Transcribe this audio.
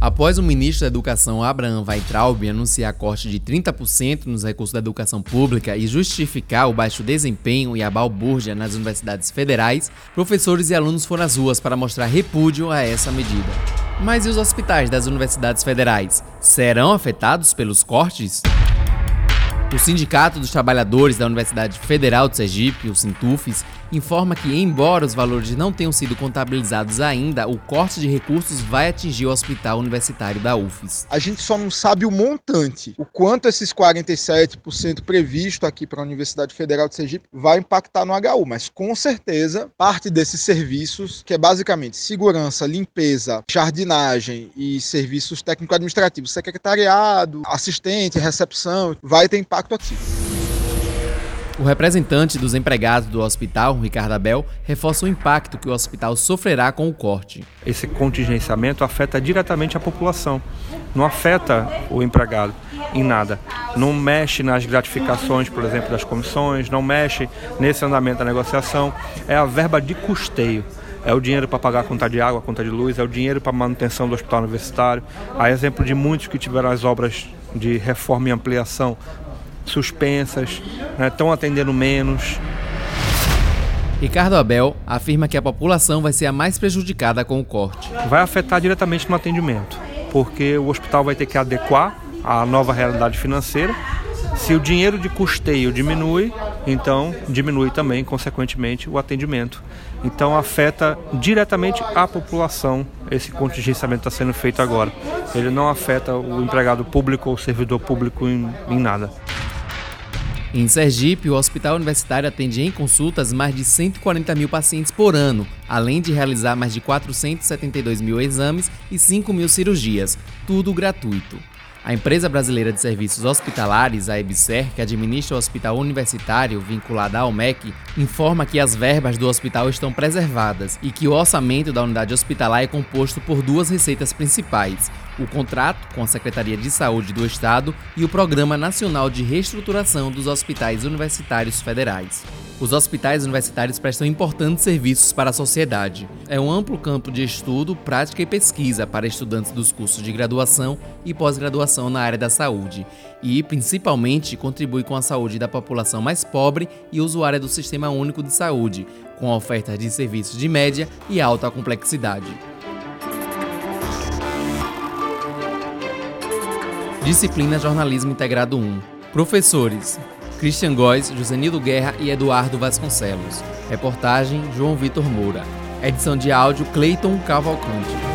Após o ministro da Educação Abraham Weitraub anunciar corte de 30% nos recursos da educação pública e justificar o baixo desempenho e a balbúrdia nas universidades federais, professores e alunos foram às ruas para mostrar repúdio a essa medida. Mas e os hospitais das universidades federais? Serão afetados pelos cortes? O Sindicato dos Trabalhadores da Universidade Federal de Sergipe, o Sintufes, informa que, embora os valores não tenham sido contabilizados ainda, o corte de recursos vai atingir o Hospital Universitário da UFES. A gente só não sabe o montante, o quanto esses 47% previsto aqui para a Universidade Federal de Sergipe vai impactar no HU, mas com certeza parte desses serviços, que é basicamente segurança, limpeza, jardinagem e serviços técnico-administrativos, secretariado, assistente, recepção, vai ter impacto impacto aqui. O representante dos empregados do hospital, Ricardo Abel, reforça o impacto que o hospital sofrerá com o corte. Esse contingenciamento afeta diretamente a população, não afeta o empregado em nada. Não mexe nas gratificações, por exemplo, das comissões, não mexe nesse andamento da negociação. É a verba de custeio. É o dinheiro para pagar a conta de água, a conta de luz, é o dinheiro para manutenção do hospital universitário. Há exemplo de muitos que tiveram as obras de reforma e ampliação suspensas, estão né, atendendo menos. Ricardo Abel afirma que a população vai ser a mais prejudicada com o corte. Vai afetar diretamente no atendimento, porque o hospital vai ter que adequar à nova realidade financeira. Se o dinheiro de custeio diminui, então diminui também, consequentemente, o atendimento. Então afeta diretamente a população esse contingenciamento está sendo feito agora. Ele não afeta o empregado público ou o servidor público em, em nada. Em Sergipe, o hospital universitário atende em consultas mais de 140 mil pacientes por ano, além de realizar mais de 472 mil exames e 5 mil cirurgias, tudo gratuito. A empresa brasileira de serviços hospitalares, a EBSER, que administra o hospital universitário vinculada ao MEC, informa que as verbas do hospital estão preservadas e que o orçamento da unidade hospitalar é composto por duas receitas principais: o contrato com a Secretaria de Saúde do Estado e o Programa Nacional de Reestruturação dos Hospitais Universitários Federais. Os hospitais universitários prestam importantes serviços para a sociedade. É um amplo campo de estudo, prática e pesquisa para estudantes dos cursos de graduação e pós-graduação na área da saúde, e, principalmente, contribui com a saúde da população mais pobre e usuária do Sistema Único de Saúde, com ofertas de serviços de média e alta complexidade. Disciplina Jornalismo Integrado 1. Professores Christian Góes, Josenildo Guerra e Eduardo Vasconcelos. Reportagem João Vitor Moura. Edição de áudio Cleiton Cavalcante.